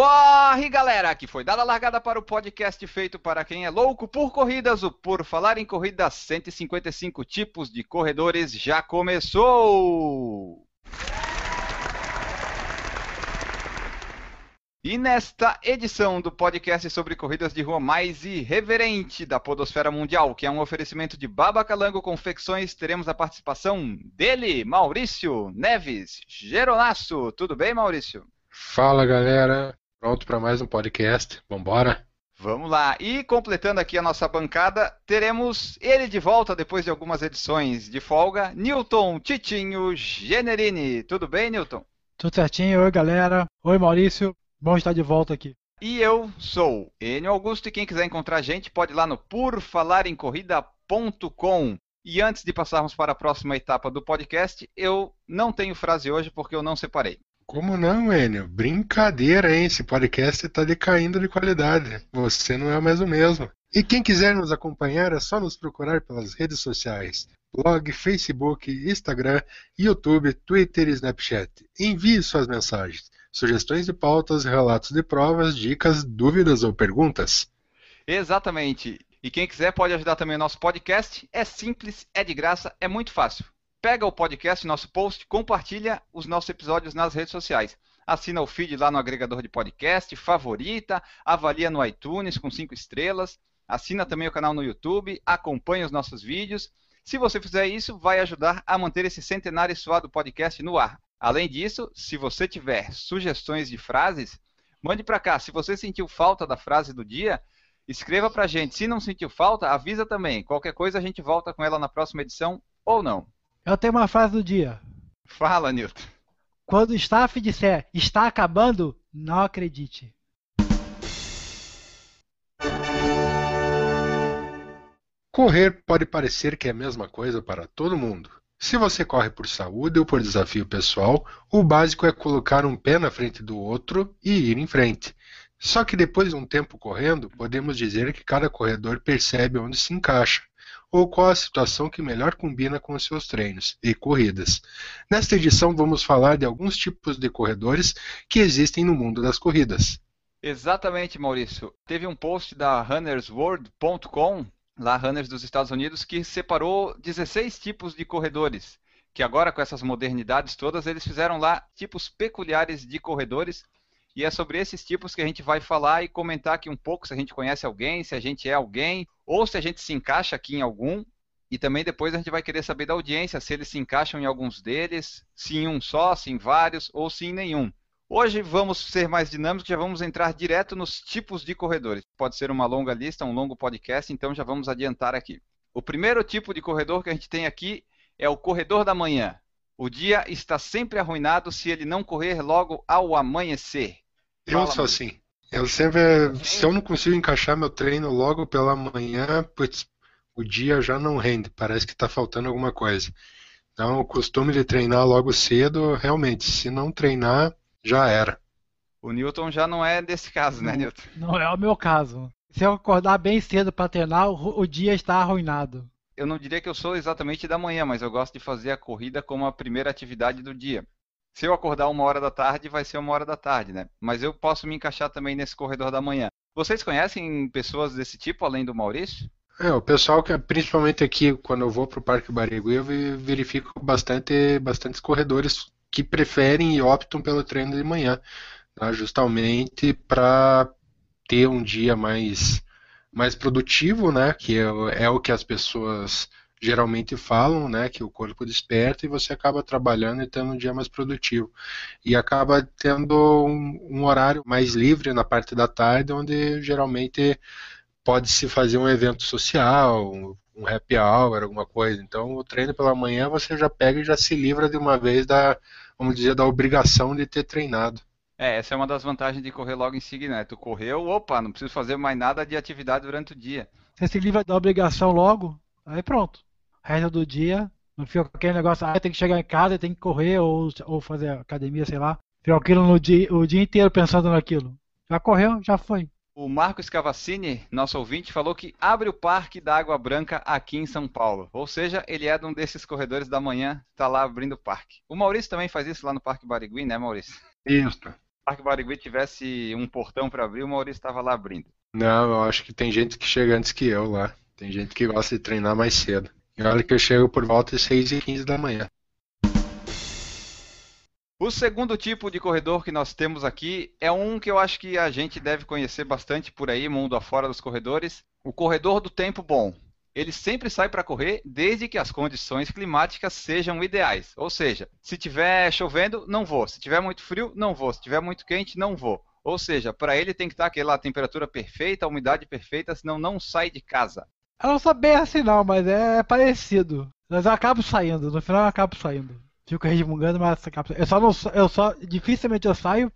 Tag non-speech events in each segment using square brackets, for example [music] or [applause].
Corre, galera! Que foi dada a largada para o podcast feito para quem é louco por corridas. O Por Falar em Corrida 155 tipos de corredores já começou! E nesta edição do podcast sobre corridas de rua mais irreverente da podosfera mundial, que é um oferecimento de Baba Calango Confecções, teremos a participação dele, Maurício Neves Geronasso. Tudo bem, Maurício? Fala galera, pronto para mais um podcast, vambora? Vamos lá, e completando aqui a nossa bancada, teremos ele de volta depois de algumas edições de folga, Newton Titinho Generini. Tudo bem, Newton? Tudo certinho, oi galera, oi Maurício, bom estar de volta aqui. E eu sou Enio Augusto e quem quiser encontrar a gente pode ir lá no porfalaremcorrida.com. E antes de passarmos para a próxima etapa do podcast, eu não tenho frase hoje porque eu não separei. Como não, Enio? Brincadeira, hein? Esse podcast está decaindo de qualidade. Você não é mais o mesmo. E quem quiser nos acompanhar é só nos procurar pelas redes sociais: blog, Facebook, Instagram, YouTube, Twitter e Snapchat. Envie suas mensagens, sugestões de pautas, relatos de provas, dicas, dúvidas ou perguntas. Exatamente. E quem quiser pode ajudar também o nosso podcast. É simples, é de graça, é muito fácil. Pega o podcast, nosso post, compartilha os nossos episódios nas redes sociais. Assina o feed lá no agregador de podcast, favorita, avalia no iTunes com cinco estrelas, assina também o canal no YouTube, acompanha os nossos vídeos. Se você fizer isso, vai ajudar a manter esse centenário suado podcast no ar. Além disso, se você tiver sugestões de frases, mande para cá. Se você sentiu falta da frase do dia, escreva para a gente. Se não sentiu falta, avisa também. Qualquer coisa a gente volta com ela na próxima edição ou não. Eu tenho uma frase do dia. Fala, Newton. Quando o staff disser está acabando, não acredite. Correr pode parecer que é a mesma coisa para todo mundo. Se você corre por saúde ou por desafio pessoal, o básico é colocar um pé na frente do outro e ir em frente. Só que depois de um tempo correndo, podemos dizer que cada corredor percebe onde se encaixa ou qual a situação que melhor combina com os seus treinos e corridas. Nesta edição vamos falar de alguns tipos de corredores que existem no mundo das corridas. Exatamente, Maurício. Teve um post da runnersworld.com, lá Runners dos Estados Unidos, que separou 16 tipos de corredores, que agora com essas modernidades todas, eles fizeram lá tipos peculiares de corredores e é sobre esses tipos que a gente vai falar e comentar aqui um pouco se a gente conhece alguém, se a gente é alguém, ou se a gente se encaixa aqui em algum. E também depois a gente vai querer saber da audiência se eles se encaixam em alguns deles, se em um só, se em vários ou se em nenhum. Hoje vamos ser mais dinâmicos, já vamos entrar direto nos tipos de corredores. Pode ser uma longa lista, um longo podcast, então já vamos adiantar aqui. O primeiro tipo de corredor que a gente tem aqui é o corredor da manhã. O dia está sempre arruinado se ele não correr logo ao amanhecer. Eu Fala, sou Maurício. assim. Eu sempre, se eu não consigo encaixar meu treino logo pela manhã, putz, o dia já não rende, parece que está faltando alguma coisa. Então, o costume de treinar logo cedo, realmente, se não treinar, já era. O Newton já não é desse caso, né, Não. Newton? Não é o meu caso. Se eu acordar bem cedo para treinar, o, o dia está arruinado. Eu não diria que eu sou exatamente da manhã, mas eu gosto de fazer a corrida como a primeira atividade do dia. Se eu acordar uma hora da tarde, vai ser uma hora da tarde, né? Mas eu posso me encaixar também nesse corredor da manhã. Vocês conhecem pessoas desse tipo, além do Maurício? É, o pessoal que, principalmente aqui, quando eu vou para o Parque Barigui, eu ve- verifico bastante, bastantes corredores que preferem e optam pelo treino de manhã, tá? justamente para ter um dia mais, mais produtivo, né? Que é, é o que as pessoas geralmente falam, né? Que o corpo desperta e você acaba trabalhando e tendo um dia mais produtivo. E acaba tendo um, um horário mais livre na parte da tarde, onde geralmente pode-se fazer um evento social, um, um happy hour, alguma coisa. Então, o treino pela manhã você já pega e já se livra de uma vez da, vamos dizer, da obrigação de ter treinado. É, essa é uma das vantagens de correr logo em seguida, né? Tu correu, opa, não preciso fazer mais nada de atividade durante o dia. Você se livra da obrigação logo, aí pronto. O resto do dia Não fica aquele negócio, ah, tem que chegar em casa, tem que correr ou, ou fazer academia, sei lá. Fica aquilo no dia, o dia inteiro pensando naquilo. Já correu, já foi. O Marcos Cavaccini, nosso ouvinte, falou que abre o Parque da Água Branca aqui em São Paulo. Ou seja, ele é um desses corredores da manhã, está lá abrindo o parque. O Maurício também faz isso lá no Parque Barigui, né, Maurício? Isso. Se o Parque Barigui tivesse um portão para abrir, o Maurício estava lá abrindo. Não, eu acho que tem gente que chega antes que eu lá. Tem gente que gosta de treinar mais cedo. Olha que eu chego por volta de 6 e 15 da manhã. O segundo tipo de corredor que nós temos aqui é um que eu acho que a gente deve conhecer bastante por aí, mundo afora dos corredores. O corredor do tempo bom. Ele sempre sai para correr desde que as condições climáticas sejam ideais. Ou seja, se tiver chovendo, não vou. Se tiver muito frio, não vou. Se tiver muito quente, não vou. Ou seja, para ele tem que estar aquela temperatura perfeita, a umidade perfeita, senão não sai de casa. Eu não sou bem assim não, mas é parecido. Mas eu acabo saindo, no final eu acabo saindo. Fico resmungando, mas acabo... eu só não eu só dificilmente eu saio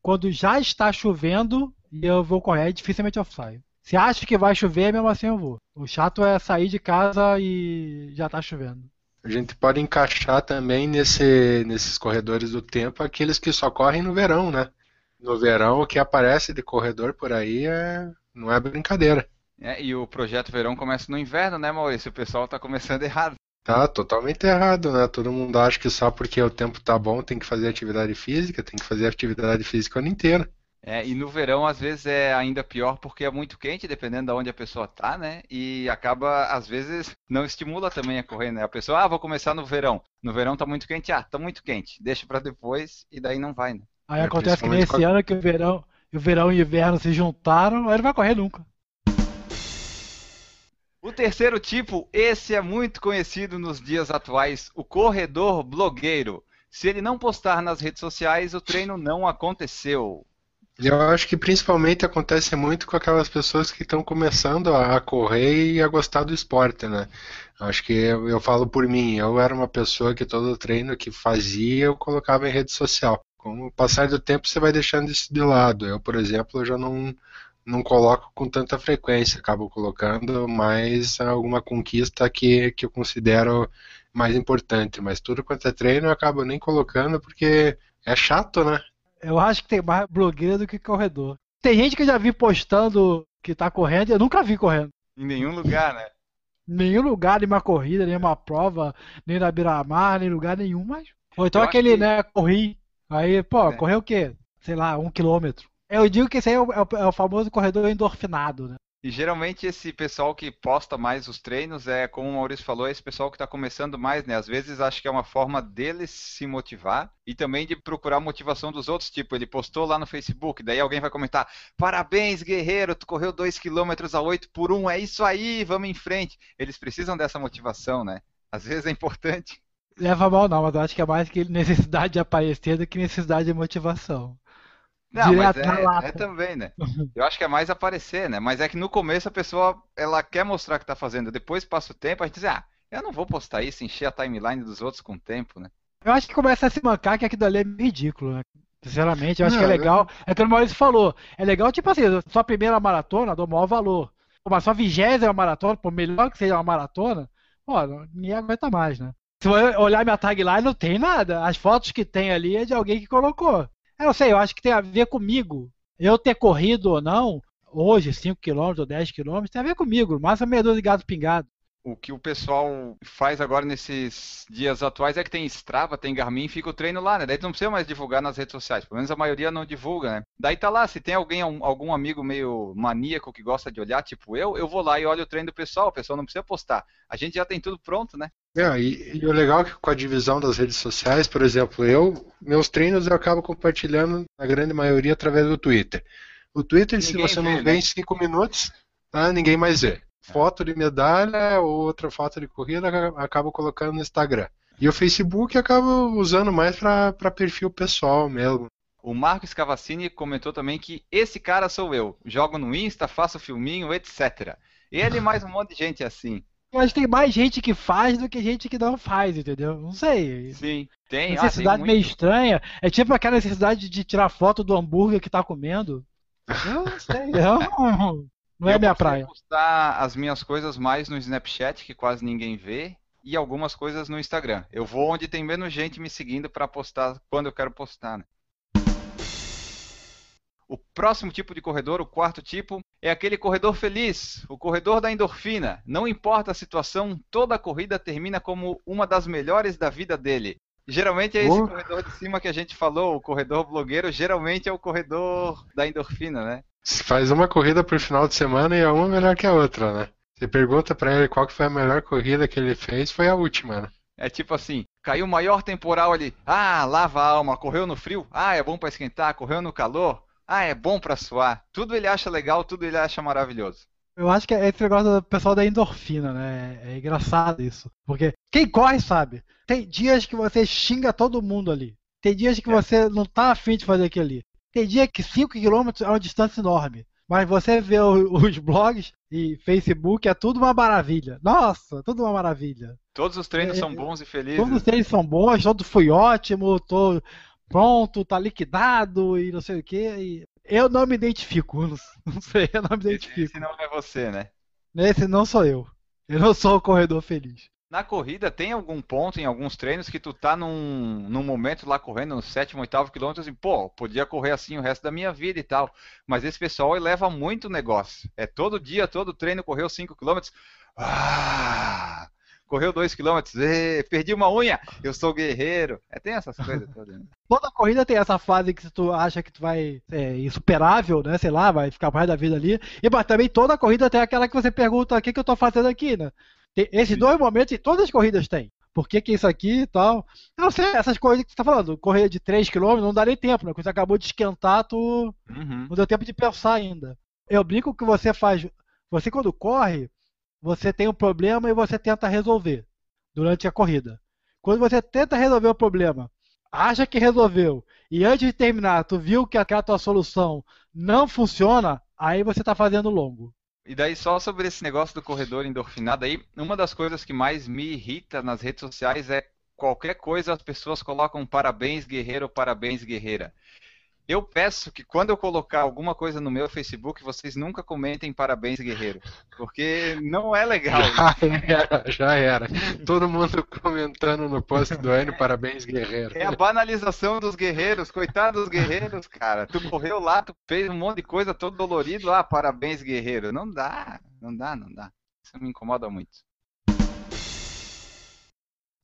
quando já está chovendo e eu vou correr, dificilmente eu saio. Se acha que vai chover, mesmo assim eu vou. O chato é sair de casa e já está chovendo. A gente pode encaixar também nesse, nesses corredores do tempo aqueles que só correm no verão, né? No verão, o que aparece de corredor por aí é, não é brincadeira. É, e o projeto verão começa no inverno, né, Maurício? O pessoal está começando [laughs] errado. Tá totalmente errado, né? Todo mundo acha que só porque o tempo tá bom tem que fazer atividade física, tem que fazer atividade física o ano inteiro. É, e no verão, às vezes, é ainda pior porque é muito quente, dependendo de onde a pessoa tá, né? E acaba, às vezes, não estimula também a correr, né? A pessoa, ah, vou começar no verão. No verão tá muito quente, ah, tá muito quente. Deixa para depois e daí não vai, né? Aí é, acontece que nesse ano que o verão, o verão e o inverno se juntaram, aí não vai correr nunca. O terceiro tipo, esse é muito conhecido nos dias atuais, o corredor blogueiro. Se ele não postar nas redes sociais, o treino não aconteceu. Eu acho que principalmente acontece muito com aquelas pessoas que estão começando a correr e a gostar do esporte, né? Acho que eu, eu, falo por mim, eu era uma pessoa que todo treino que fazia eu colocava em rede social. Com o passar do tempo você vai deixando isso de lado. Eu, por exemplo, já não, não coloco com tanta frequência, acabo colocando mais alguma conquista que, que eu considero mais importante, mas tudo quanto é treino eu acabo nem colocando porque é chato, né? Eu acho que tem mais blogueira do que corredor. Tem gente que eu já vi postando que tá correndo, eu nunca vi correndo. Em nenhum lugar, né? nenhum lugar, nenhuma corrida, nenhuma prova, nem na beira-mar, nem lugar nenhum, mas. Ou então eu aquele, que... né, corri. Aí, pô, é. correu o quê? Sei lá, um quilômetro. Eu digo que esse aí é o, é o, é o famoso corredor endorfinado, né? E geralmente esse pessoal que posta mais os treinos é, como o Maurício falou, é esse pessoal que está começando mais, né? Às vezes acho que é uma forma deles se motivar e também de procurar motivação dos outros. Tipo, ele postou lá no Facebook, daí alguém vai comentar: Parabéns, guerreiro, tu correu 2 km a 8 por 1, é isso aí, vamos em frente. Eles precisam dessa motivação, né? Às vezes é importante. Leva mal não, mas eu acho que é mais que necessidade de aparecer do que necessidade de motivação. Não, mas é, é, também, né? Eu acho que é mais aparecer, né? Mas é que no começo a pessoa ela quer mostrar que tá fazendo, depois passa o tempo, a gente diz, ah, eu não vou postar isso, encher a timeline dos outros com o tempo, né? Eu acho que começa a se mancar que aquilo ali é ridículo, né? Sinceramente, eu acho não, que é legal. Eu... É que o Maurício falou. É legal, tipo assim, sua primeira maratona, dou maior valor. Mas sua vigésima maratona, por melhor que seja uma maratona, ó, ninguém aguenta mais, né? Se eu olhar minha tagline, não tem nada. As fotos que tem ali é de alguém que colocou. Eu sei, eu acho que tem a ver comigo. Eu ter corrido ou não, hoje, 5 km ou 10 km, tem a ver comigo. Mas a meia dúzia de gato pingado. O que o pessoal faz agora nesses dias atuais é que tem Strava, tem Garmin, fica o treino lá, né? Daí não precisa mais divulgar nas redes sociais. Pelo menos a maioria não divulga, né? Daí tá lá, se tem alguém, algum amigo meio maníaco que gosta de olhar, tipo eu, eu vou lá e olho o treino do pessoal. O pessoal não precisa postar. A gente já tem tudo pronto, né? É, e, e, o legal é que com a divisão das redes sociais, por exemplo, eu, meus treinos eu acabo compartilhando, na grande maioria, através do Twitter. O Twitter, ninguém se você vê, não vê né? em 5 minutos, tá, ninguém mais vê. Foto de medalha ou outra foto de corrida, acabo colocando no Instagram. E o Facebook acabo usando mais para perfil pessoal mesmo. O Marcos Cavaccini comentou também que esse cara sou eu. Jogo no Insta, faço filminho, etc. Ele mais um monte de gente assim. Mas tem mais gente que faz do que gente que não faz, entendeu? Não sei. Sim, tem. Necessidade ah, tem meio estranha. É tipo aquela necessidade de tirar foto do hambúrguer que tá comendo. Eu não sei. Eu não, é minha praia. postar as minhas coisas mais no Snapchat, que quase ninguém vê. e algumas coisas no Instagram. Eu vou onde tem menos gente me seguindo para postar quando eu quero postar. Né? O próximo tipo de corredor, o quarto tipo, é aquele corredor feliz, o corredor da endorfina. Não importa a situação, toda a corrida termina como uma das melhores da vida dele. Geralmente é esse oh. corredor de cima que a gente falou, o corredor blogueiro, geralmente é o corredor da endorfina, né? Faz uma corrida por final de semana e é uma melhor que a outra, né? Você pergunta para ele qual que foi a melhor corrida que ele fez, foi a última, né? É tipo assim, caiu o maior temporal ali, ah, lava a alma, correu no frio, ah, é bom para esquentar, correu no calor, ah, é bom para suar. Tudo ele acha legal, tudo ele acha maravilhoso. Eu acho que é esse negócio do pessoal da endorfina, né? É engraçado isso. Porque quem corre sabe. Tem dias que você xinga todo mundo ali. Tem dias que é. você não tá afim de fazer aquilo ali. Tem dia que 5 km é uma distância enorme. Mas você vê [laughs] os blogs e Facebook, é tudo uma maravilha. Nossa, tudo uma maravilha. Todos os treinos é, são bons e felizes. Todos os treinos são bons, todo foi ótimo, tô pronto, tá liquidado e não sei o que. Eu não me identifico, [laughs] não, sei, eu não me identifico. Esse não é você, né? Esse não sou eu. Eu não sou o corredor feliz. Na corrida, tem algum ponto em alguns treinos que tu tá num, num momento lá correndo no sétimo, oitavo quilômetro, assim, pô, podia correr assim o resto da minha vida e tal. Mas esse pessoal eleva muito o negócio. É todo dia, todo treino, correu 5 quilômetros. Ah, correu 2 quilômetros, perdi uma unha, eu sou guerreiro. É, tem essas coisas todas. Né? [laughs] Toda corrida tem essa fase que tu acha que tu vai é insuperável, né? Sei lá, vai ficar mais da vida ali. E mas também toda corrida tem aquela que você pergunta, o que, que eu tô fazendo aqui, né? Tem esses dois momentos em todas as corridas tem. Por que, que isso aqui e tal? Eu não sei, essas coisas que você tá falando, correr de 3 km não dá nem tempo, né? Quando você acabou de esquentar, tu uhum. não deu tempo de pensar ainda. Eu brinco que você faz. Você quando corre, você tem um problema e você tenta resolver durante a corrida. Quando você tenta resolver o problema, acha que resolveu, e antes de terminar, tu viu que aquela tua solução não funciona, aí você está fazendo longo. E daí, só sobre esse negócio do corredor endorfinado aí, uma das coisas que mais me irrita nas redes sociais é qualquer coisa as pessoas colocam parabéns guerreiro, parabéns guerreira. Eu peço que quando eu colocar alguma coisa no meu Facebook, vocês nunca comentem parabéns, guerreiro. Porque não é legal. [laughs] Já era, já era. Todo mundo comentando no post do ano, parabéns, guerreiro. É a banalização dos guerreiros, coitado dos guerreiros, cara. Tu morreu lá, tu fez um monte de coisa todo dolorido, ah, parabéns, guerreiro. Não dá, não dá, não dá. Isso me incomoda muito.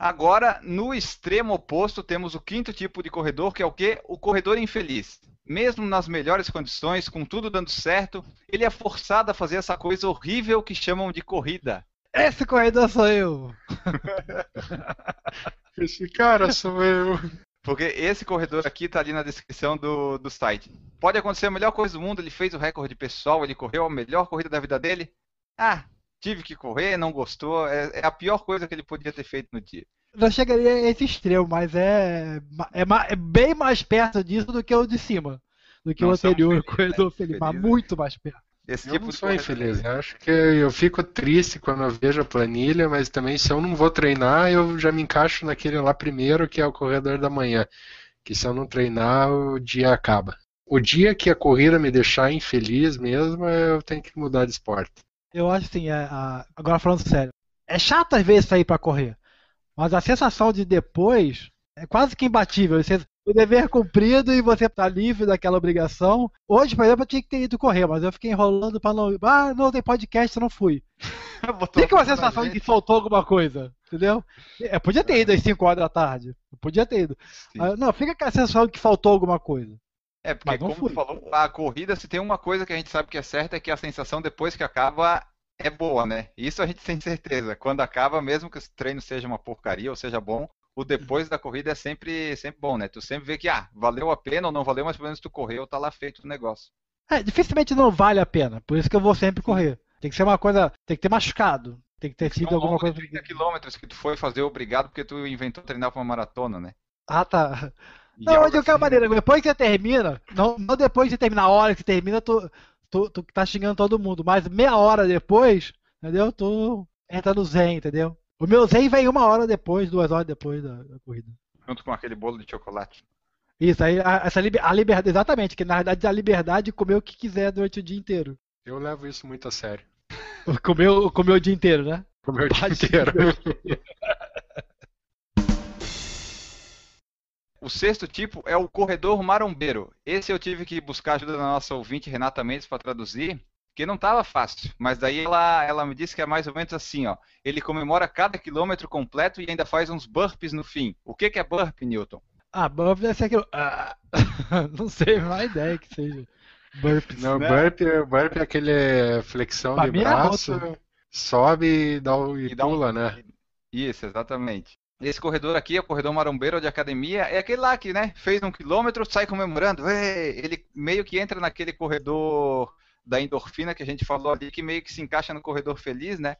Agora, no extremo oposto, temos o quinto tipo de corredor, que é o quê? O corredor infeliz. Mesmo nas melhores condições, com tudo dando certo, ele é forçado a fazer essa coisa horrível que chamam de corrida. Esse corredor sou eu! [laughs] Esse cara sou eu! Porque esse corredor aqui está ali na descrição do, do site. Pode acontecer a melhor coisa do mundo, ele fez o recorde pessoal, ele correu a melhor corrida da vida dele. Ah, tive que correr, não gostou. É, é, a pior coisa que ele podia ter feito no dia. Não chegaria a esse extremo, mas é, é, é bem mais perto disso do que o de cima. Do que não o anterior, o corredor feliz, mas muito mais perto. Esse eu tipo não sou infeliz. Eu acho que eu fico triste quando eu vejo a planilha, mas também se eu não vou treinar, eu já me encaixo naquele lá primeiro, que é o corredor da manhã. Que se eu não treinar, o dia acaba. O dia que a corrida me deixar infeliz mesmo, eu tenho que mudar de esporte. Eu acho assim, é, a... agora falando sério, é chato às vezes sair para correr, mas a sensação de depois é quase que imbatível. Você, o dever cumprido e você tá livre daquela obrigação. Hoje, por exemplo, eu tinha que ter ido correr, mas eu fiquei enrolando para não. Ah, não tem podcast, eu não fui. [laughs] Fica uma sensação de que faltou alguma coisa, entendeu? Eu é, podia ter ido às 5 horas da tarde. Eu podia ter ido. Ah, não, fica com a sensação de que faltou alguma coisa. É, porque como fui. tu falou, a corrida, se tem uma coisa que a gente sabe que é certa, é que a sensação depois que acaba é boa, né? Isso a gente [laughs] tem certeza. Quando acaba, mesmo que o treino seja uma porcaria ou seja bom, o depois da corrida é sempre, sempre bom, né? Tu sempre vê que, ah, valeu a pena ou não valeu, mas pelo menos tu correu, tá lá feito o negócio. É, dificilmente não vale a pena, por isso que eu vou sempre correr. Tem que ser uma coisa, tem que ter machucado, tem que ter sido alguma coisa. 30 quilômetros que tu foi fazer obrigado porque tu inventou treinar pra uma maratona, né? Ah, tá. Não, de qualquer assim, maneira, depois que você termina, não, não depois de terminar a hora que termina, tu, tu, tu tá xingando todo mundo, mas meia hora depois, entendeu? Tu entra no zen, entendeu? O meu zen vem uma hora depois, duas horas depois da, da corrida. Junto com aquele bolo de chocolate. Isso, aí a, essa a liberdade, exatamente, que na verdade é a liberdade de comer o que quiser durante o dia inteiro. Eu levo isso muito a sério. [laughs] comer, comer o dia inteiro, né? Comeu o dia inteiro. [laughs] [laughs] O sexto tipo é o corredor marombeiro. Esse eu tive que buscar ajuda da nossa ouvinte Renata Mendes para traduzir, que não estava fácil. Mas daí ela, ela me disse que é mais ou menos assim, ó. Ele comemora cada quilômetro completo e ainda faz uns burpees no fim. O que, que é burpee, Newton? Ah, burp deve ser aquilo. Ah, [laughs] não sei, não há ideia que seja. Burpees. Não, Né? burp, burp é aquele flexão Pra de é braço, sobe e, dá, e E dá um- pula, né? Isso, exatamente. Esse corredor aqui é o corredor marombeiro de academia. É aquele lá que, né, fez um quilômetro, sai comemorando. Ê! Ele meio que entra naquele corredor da endorfina que a gente falou ali, que meio que se encaixa no corredor feliz, né?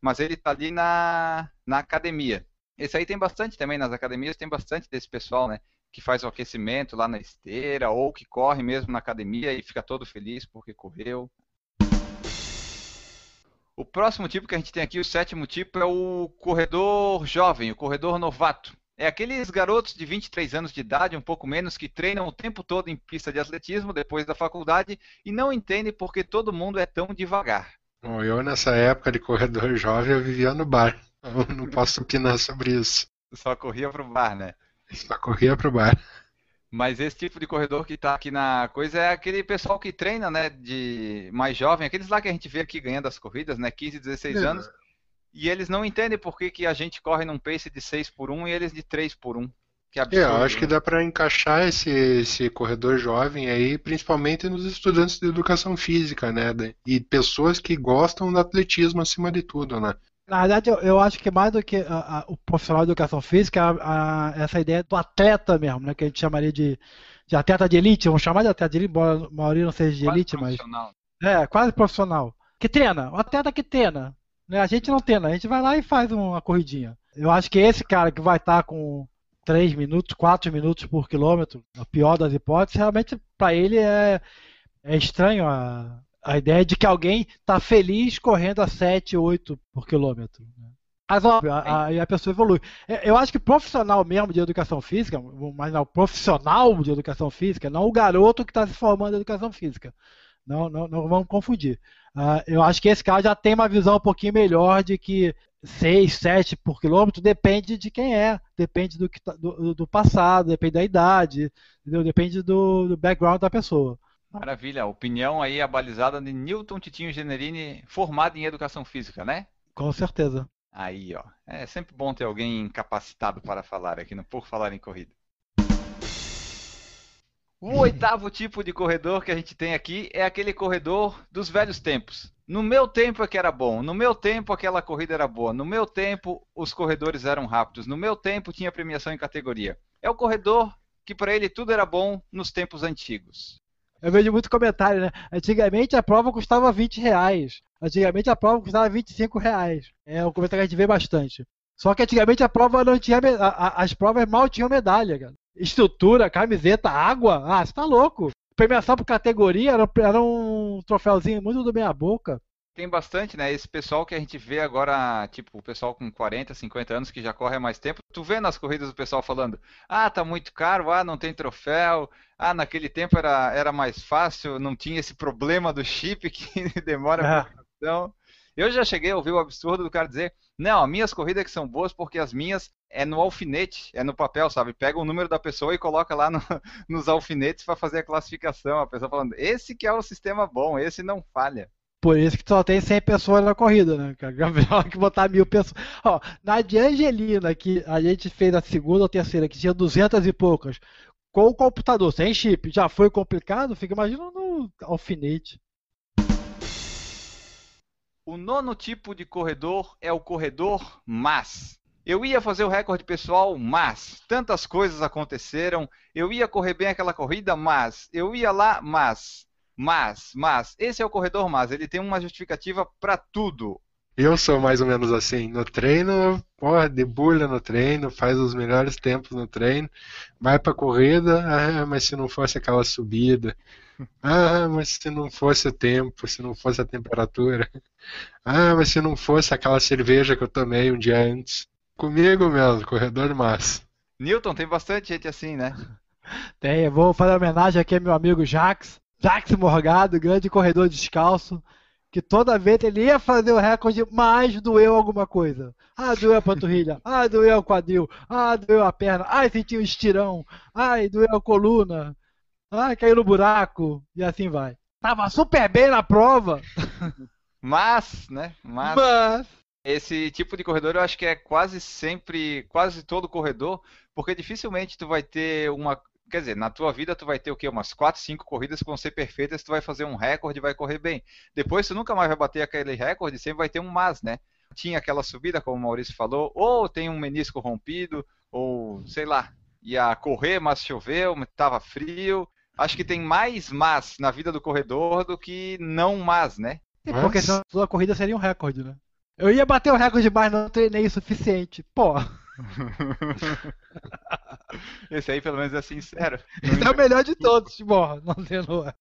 Mas ele tá ali na, na academia. Esse aí tem bastante também nas academias, tem bastante desse pessoal, né? Que faz o aquecimento lá na esteira, ou que corre mesmo na academia e fica todo feliz porque correu. O próximo tipo que a gente tem aqui, o sétimo tipo, é o corredor jovem, o corredor novato. É aqueles garotos de 23 anos de idade, um pouco menos, que treinam o tempo todo em pista de atletismo depois da faculdade e não entendem porque todo mundo é tão devagar. Bom, eu nessa época de corredor [laughs] jovem eu vivia no bar. Eu não posso opinar sobre isso. Só corria pro bar, né? Só corria pro bar. Mas esse tipo de corredor que tá aqui na coisa é aquele pessoal que treina, né, de mais jovem, aqueles lá que a gente vê aqui ganhando as corridas, né, 15, 16 É. anos, e eles não entendem por que, que a gente corre num pace de 6 por 1 e eles de 3 por 1. Que É, absurdo. eu acho que né? dá para encaixar esse, esse corredor jovem aí, principalmente nos estudantes de educação física, né? E pessoas que gostam do atletismo acima de tudo, né? Na verdade, eu, eu acho que mais do que a- a- o profissional de educação física, é a- essa ideia do atleta mesmo, né? Que a gente chamaria de, de atleta de elite, vamos chamar de atleta de elite, embora a maioria não seja de Quase elite, mas. É, quase profissional. Que treina, o atleta que treina. Né? A gente não treina, a gente vai lá e faz uma corridinha. Eu acho que esse cara que vai estar com 3 minutos, 4 minutos por quilômetro, a pior das hipóteses, realmente para ele é, é estranho a, a ideia de que alguém está feliz correndo a 7, 8 por quilômetro. né? Mas óbvio, a- a pessoa evolui. É, Eu acho que profissional mesmo de educação física, mas não, profissional de educação física, não o garoto que está se formando em educação física. Não, não, não vamos confundir. Ah, eu acho que esse cara já tem uma visão um pouquinho melhor de que 6, 7 por quilômetro depende de quem é, depende do, que tá- do, do passado, depende da idade, entendeu? depende do, do background da pessoa. Maravilha, opinião aí abalizada de Newton Titinho Generini, formado em educação física, né? Com certeza. Aí, ó. É sempre bom ter alguém capacitado para falar aqui no Por Falar em Corrida. O [laughs] oitavo tipo de corredor que a gente tem aqui é aquele corredor dos velhos tempos. No meu tempo é que era bom, no meu tempo aquela corrida era boa, no meu tempo os corredores eram rápidos, no meu tempo tinha premiação em categoria. É o corredor que para ele tudo era bom nos tempos antigos. Eu vejo muito comentário, né? Antigamente a prova custava 20 reais. Antigamente a prova custava 25 reais. É um comentário que a gente vê bastante. Só que antigamente a prova não tinha. a- a- as provas mal tinham medalha, cara. Estrutura, camiseta, água. Ah, você tá louco. Premiação por categoria era, era um troféuzinho muito do meia boca. Tem bastante, né? Esse pessoal que a gente vê agora, tipo, o pessoal com 40, 50 anos que já corre há mais tempo. Tu vê nas corridas o pessoal falando: ah, tá muito caro, ah, não tem troféu, ah, naquele tempo era, era mais fácil, não tinha esse problema do chip que [laughs] demora É. a produção. Eu já cheguei a ouvir o absurdo do cara dizer: não, as minhas corridas que são boas porque as minhas é no alfinete, é no papel, sabe? Pega o número da pessoa e coloca lá no- [laughs] nos alfinetes para fazer a classificação. A pessoa falando: esse que é o sistema bom, esse não falha. Por isso que só tem 100 pessoas na corrida, né? Melhor que botar mil pessoas. Ó, na de Angelina, que a gente fez a segunda ou terceira, que tinha 200 e poucas, com o computador, sem chip, já foi complicado, fica imaginando no alfinete. O nono tipo de corredor é o corredor mas. Eu ia fazer o recorde pessoal, mas tantas coisas aconteceram. Eu ia correr bem aquela corrida, mas eu ia lá, mas, mas, mas. Esse é o corredor mas. Ele tem uma justificativa para tudo. Eu sou mais ou menos assim. No treino, porra, debulha no treino, faz os melhores tempos no treino, vai pra corrida, ah, mas se não fosse aquela subida, [laughs] ah, mas se não fosse o tempo, se não fosse a temperatura, ah, mas se não fosse aquela cerveja que eu tomei um dia antes. Comigo mesmo, corredor massa. Newton, tem bastante gente assim, né? Tem, eu vou fazer homenagem aqui ao meu amigo Jax. Jax Morgado, grande corredor descalço. que toda vez ele ia fazer o recorde, mas doeu alguma coisa. Ah, doeu a panturrilha. [laughs] Ah, doeu o quadril. Ah, doeu a perna. Ah, senti um estirão. Ai, doeu a coluna. Ah, caiu no buraco. E assim vai. Tava super bem na prova. [laughs] Mas, né? Mas, Mas. esse tipo de corredor eu acho que é quase sempre, quase todo corredor, porque dificilmente tu vai ter uma. Quer dizer, na tua vida tu vai ter o quê? Umas 4, 5 corridas que vão ser perfeitas, tu vai fazer um recorde e vai correr bem. Depois tu nunca mais vai bater aquele recorde, sempre vai ter um mas, né? Tinha aquela subida, como o Maurício falou, ou tem um menisco rompido, ou sei lá, ia correr, mas choveu, estava frio. Acho que tem mais mas na vida do corredor do que não mas, né? E Porque senão a sua corrida seria um recorde, né? Eu ia bater o recorde, mas não treinei o suficiente. Pô, [laughs] Esse aí pelo menos é sincero. esse é o melhor de todos, bom, não tendo.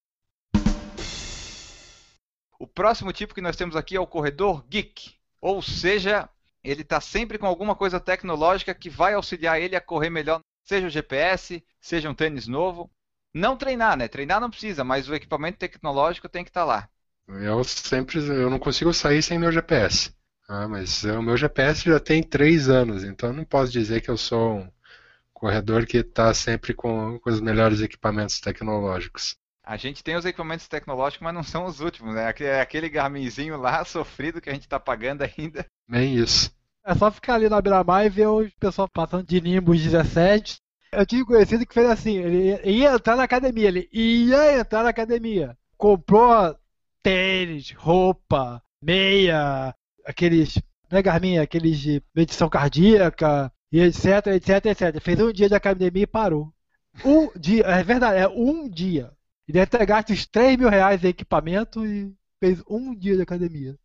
O próximo tipo que nós temos aqui é o corredor geek, ou seja, ele está sempre com alguma coisa tecnológica que vai auxiliar ele a correr melhor, seja o GPS, seja um tênis novo. Não treinar, né? Treinar não precisa, mas o equipamento tecnológico tem que estar lá. Eu sempre, eu não consigo sair sem meu GPS. Ah, mas o meu GPS já tem três anos, então eu não posso dizer que eu sou um corredor que está sempre com, com os melhores equipamentos tecnológicos. A gente tem os equipamentos tecnológicos, mas não são os últimos, né? Aque- Aquele Garminzinho lá, [laughs] sofrido, que a gente está pagando ainda. Nem isso. É só ficar ali na beira-mar e ver o pessoal passando de Nimbus 17. Eu tive um conhecido que fez assim, ele ia entrar na academia, ele ia entrar na academia. Comprou tênis, roupa, meia, aqueles, não é Garmin, aqueles de medição cardíaca, e etc, etc, etc. Fez um dia de academia e parou. Um dia, é verdade, é um dia. Ele deve ter gasto uns 3 mil reais em equipamento e fez um dia de academia.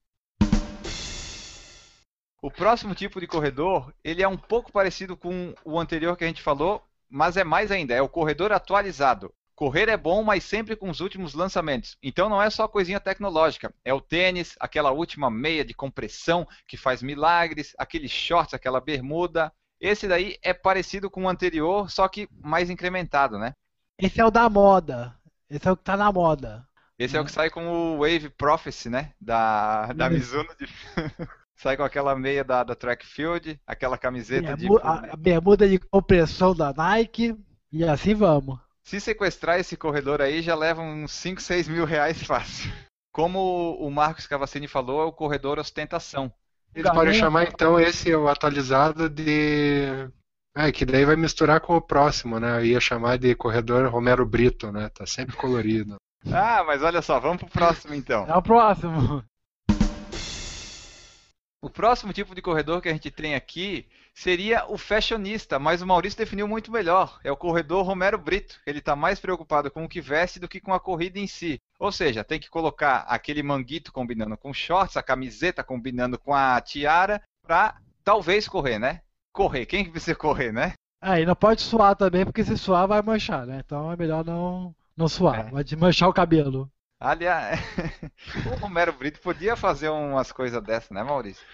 O próximo tipo de corredor, ele é um pouco parecido com o anterior que a gente falou, mas é mais ainda, é o corredor atualizado. Correr é bom, mas sempre com os últimos lançamentos. Então não é só coisinha tecnológica, é o tênis, aquela última meia de compressão que faz milagres, aqueles shorts, aquela bermuda. Esse daí é parecido com o anterior, só que mais incrementado, né? Esse é o da moda. Esse é o que tá na moda. Esse é o que sai com o Wave Prophecy, né? Da, da Mizuno. de- [laughs] sai com aquela meia da, da Track Field, aquela camiseta de. A, a bermuda de compressão da Nike. E assim vamos. Se sequestrar esse corredor aí, já leva uns 5, 6 mil reais fácil. Como o Marcos Cavassini falou, é o corredor ostentação. Eles podem chamar então esse o atualizado de. É, que daí vai misturar com o próximo, né? Eu ia chamar de corredor Romero Brito, né? Tá sempre colorido. [laughs] Ah, mas olha só, vamos pro próximo então. É o próximo. O próximo tipo de corredor que a gente tem aqui seria o fashionista, mas o Maurício definiu muito melhor. É o corredor Romero Brito. Ele está mais preocupado com o que veste do que com a corrida em si. Ou seja, tem que colocar aquele manguito combinando com shorts, a camiseta combinando com a tiara, para talvez correr, né? Correr. Quem que precisa correr, né? É, e não pode suar também, porque se suar vai manchar, né? Então é melhor não, não suar. É. Vai desmanchar o cabelo. Aliás, [laughs] o Romero Brito podia fazer umas coisas dessas, né, Maurício?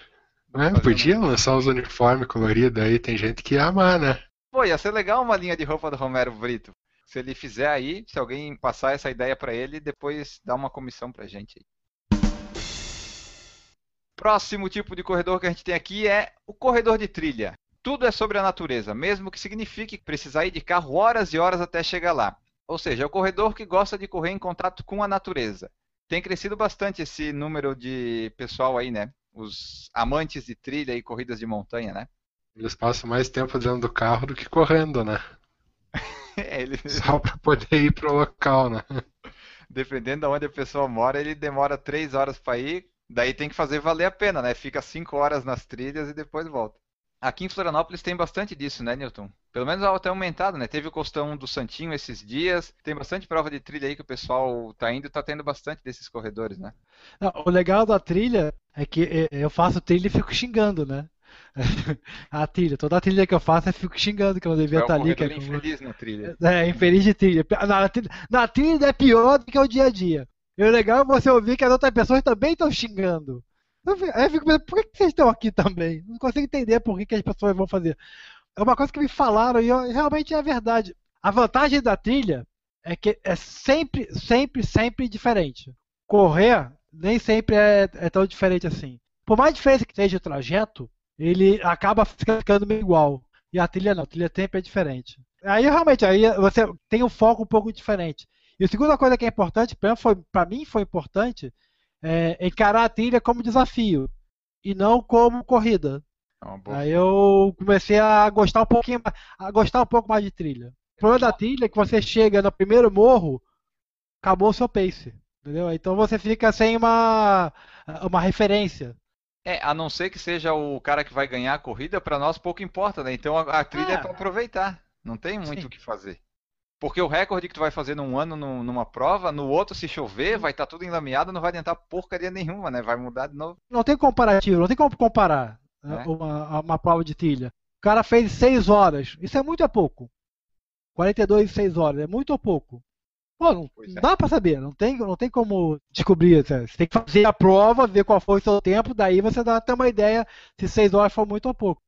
É, podia lançar os uniformes coloridos aí, tem gente que ia amar, né? Pô, ia ser legal uma linha de roupa do Romero Brito. Se ele fizer aí, se alguém passar essa ideia pra ele, depois dá uma comissão pra gente aí. Próximo tipo de corredor que a gente tem aqui é o corredor de trilha. Tudo é sobre a natureza, mesmo que signifique precisar ir de carro horas e horas até chegar lá. Ou seja, é o corredor que gosta de correr em contato com a natureza. Tem crescido bastante esse número de pessoal aí, né? Os amantes de trilha e corridas de montanha, né? Eles passam mais tempo dentro do carro do que correndo, né? [laughs] Ele, Só pra poder ir pro local, né? [laughs] dependendo de onde a pessoa mora, ele demora três horas para ir, daí tem que fazer valer a pena, né? Fica cinco horas nas trilhas e depois volta. Aqui em Florianópolis tem bastante disso, né, Newton? Pelo menos até aumentado, né? Teve o costão do Santinho esses dias, tem bastante prova de trilha aí que o pessoal tá indo, tá tendo bastante desses corredores, né? Não, o legal da trilha é que eh, eu faço trilha e fico xingando, né? [laughs] A trilha, toda a trilha que eu faço eu fico xingando que eu não devia É estar ali. Que é, infeliz na trilha. é, infeliz de trilha. Na, trilha. na trilha é pior do que o dia a dia. E o legal é você ouvir que as outras pessoas também estão xingando. Aí eu fico pensando, por que vocês estão aqui também? Não consigo entender por que, que as pessoas vão fazer. É uma coisa que me falaram e eu- realmente é verdade. A vantagem da trilha é que é sempre, sempre, sempre diferente. Correr nem sempre é, é tão diferente assim. Por mais diferente que seja o trajeto, ele acaba ficando meio igual. E a trilha não, a trilha sempre é diferente. Aí realmente, aí você tem um foco um pouco diferente. E a segunda coisa que é importante, para mim foi importante, é encarar a trilha como desafio e não como corrida. É aí eu comecei a gostar um pouquinho, a gostar um pouco mais de trilha. O problema da trilha é que você chega no primeiro morro, acabou o seu pace. Entendeu? Então você fica sem uma, uma referência. É, a não ser que seja o cara que vai ganhar a corrida, para nós pouco importa, né? Então a, a trilha é, é para aproveitar. Não tem muito o que fazer. Porque o recorde que tu vai fazer num ano numa prova, no outro, se chover, vai estar tá tudo enlameado, não vai adiantar porcaria nenhuma, né? Vai mudar de novo. Não tem comparativo, não tem como comparar né, é. uma, uma prova de trilha. O cara fez 6 horas, isso é muito ou pouco? 42 e 6 horas, é muito ou pouco? Pô, não, não é. dá pra saber, não tem, não tem como descobrir. Você tem que fazer a prova, ver qual foi o seu tempo, daí você dá até uma ideia se 6 horas for muito ou pouco.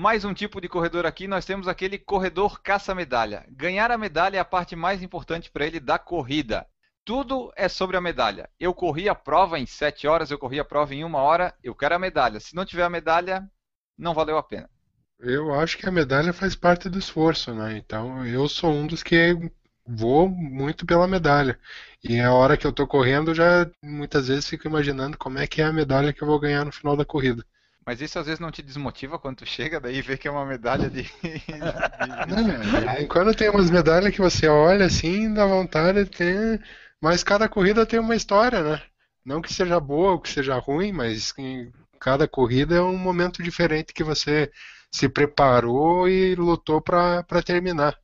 Mais um tipo de corredor aqui, nós temos aquele corredor caça-medalha. Ganhar a medalha é a parte mais importante para ele da corrida. Tudo é sobre a medalha. Eu corri a prova em 7 horas, eu corri a prova em 1 hora, eu quero a medalha. Se não tiver a medalha, não valeu a pena. Eu acho que a medalha faz parte do esforço, né? Então eu sou um dos que vou muito pela medalha. E a hora que eu tô correndo, já muitas vezes fico imaginando como é que é a medalha que eu vou ganhar no final da corrida. Mas isso às vezes não te desmotiva quando tu chega daí e vê que é uma medalha de. [laughs] não, quando tem umas medalhas que você olha assim, dá vontade de ter. Mas cada corrida tem uma história, né? Não que seja boa ou que seja ruim, mas cada corrida é um momento diferente que você se preparou e lutou para terminar.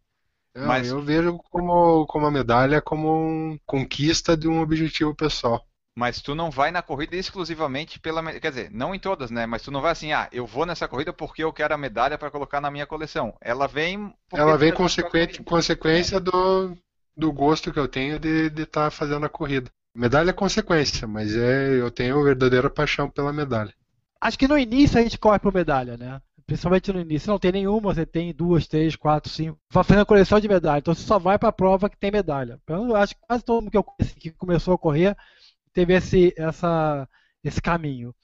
Eu, Mas... eu vejo como, como a medalha como uma conquista de um objetivo pessoal. Mas tu não vai na corrida exclusivamente pela. Quer dizer, não em todas, né? Mas tu não vai assim, ah, eu vou nessa corrida porque eu quero a medalha para colocar na minha coleção. Ela vem. Ela vem consequente, consequência do, do gosto que eu tenho de estar tá fazendo a corrida. Medalha é consequência, mas é, eu tenho verdadeira paixão pela medalha. Acho que no início a gente corre por medalha, né? principalmente no início, não tem nenhuma, você tem duas, três, quatro, cinco. Vai fazendo coleção de medalha. Então você só vai para a prova que tem medalha. Eu acho que quase todo mundo que eu conheci que começou a correr teve esse, essa, esse caminho.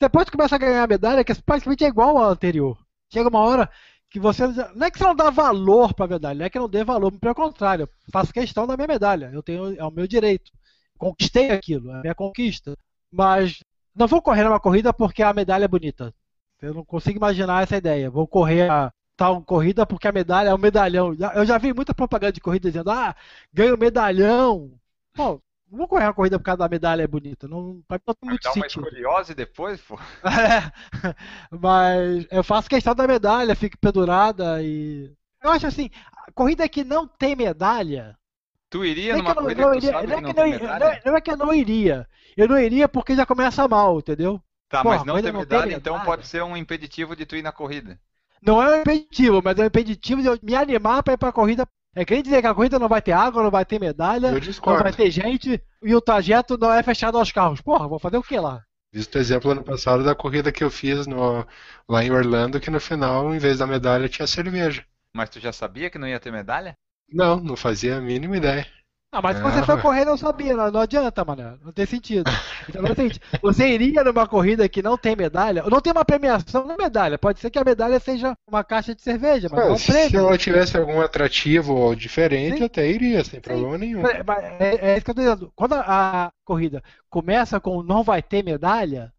Depois que começa a ganhar medalha, que praticamente é igual ao anterior. Chega uma hora que você. Não é que você não dá valor para a medalha, não é que não dê valor, pelo contrário, eu faço questão da minha medalha. Eu tenho, é o meu direito. Conquistei aquilo, é a minha conquista. Mas não vou correr uma corrida porque a medalha é bonita. Eu não consigo imaginar essa ideia. Vou correr a tal corrida porque a medalha é um medalhão. Eu já vi muita propaganda de corrida dizendo, ah, ganho medalhão. Pô, não vou correr uma corrida por causa da medalha é bonita. Não, não tem muito sentido. uma escoliose depois, pô. [laughs] É, mas eu faço questão da medalha, fico pendurada e. Eu acho assim, a corrida que não tem medalha. Tu iria é numa não, corrida não que tu sabe não é que não, não, não é que eu não iria. Eu não iria porque já começa mal, entendeu? Tá, Porra, mas não ter medalha, então pode ser um impeditivo de tu ir na corrida. Não é um impeditivo, mas é um impeditivo de eu me animar para ir pra corrida. É quem dizer que a corrida não vai ter água, não vai ter medalha, não vai ter gente e o trajeto não é fechado aos carros. Porra, vou fazer o que lá? Visto o exemplo ano passado da corrida que eu fiz no, lá em Orlando, que no final, em vez da medalha, tinha cerveja. Mas tu já sabia que não ia ter medalha? Não, não fazia a mínima ideia. Ah, mas se você for correr não sabia, não, não adianta, mano. Não tem sentido. Então é o seguinte, você iria numa corrida que não tem medalha, não tem uma premiação na medalha. Pode ser que a medalha seja uma caixa de cerveja, mas é, não um prêmio. Se ela tivesse algum atrativo diferente, Sim. até iria, sem Sim. problema nenhum. É, é, é, isso que eu tô dizendo. Quando a, a corrida começa com não vai ter medalha,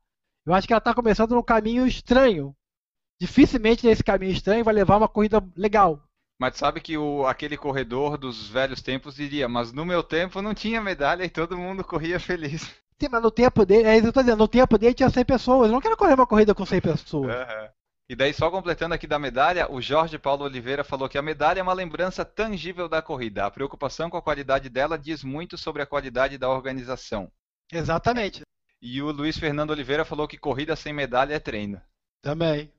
eu acho que ela está começando num caminho estranho. Dificilmente nesse caminho estranho vai levar uma corrida legal. Mas sabe que o, aquele corredor dos velhos tempos diria, mas no meu tempo não tinha medalha e todo mundo corria feliz. Sim, mas no tempo dele, é isso que eu tô dizendo, no tempo dele tinha 100 pessoas. Eu não quero correr uma corrida com 100 pessoas. Uhum. E daí, só completando aqui da medalha, o Jorge Paulo Oliveira falou que a medalha é uma lembrança tangível da corrida. A preocupação com a qualidade dela diz muito sobre a qualidade da organização. Exatamente. E o Luiz Fernando Oliveira falou que corrida sem medalha é treino. Também.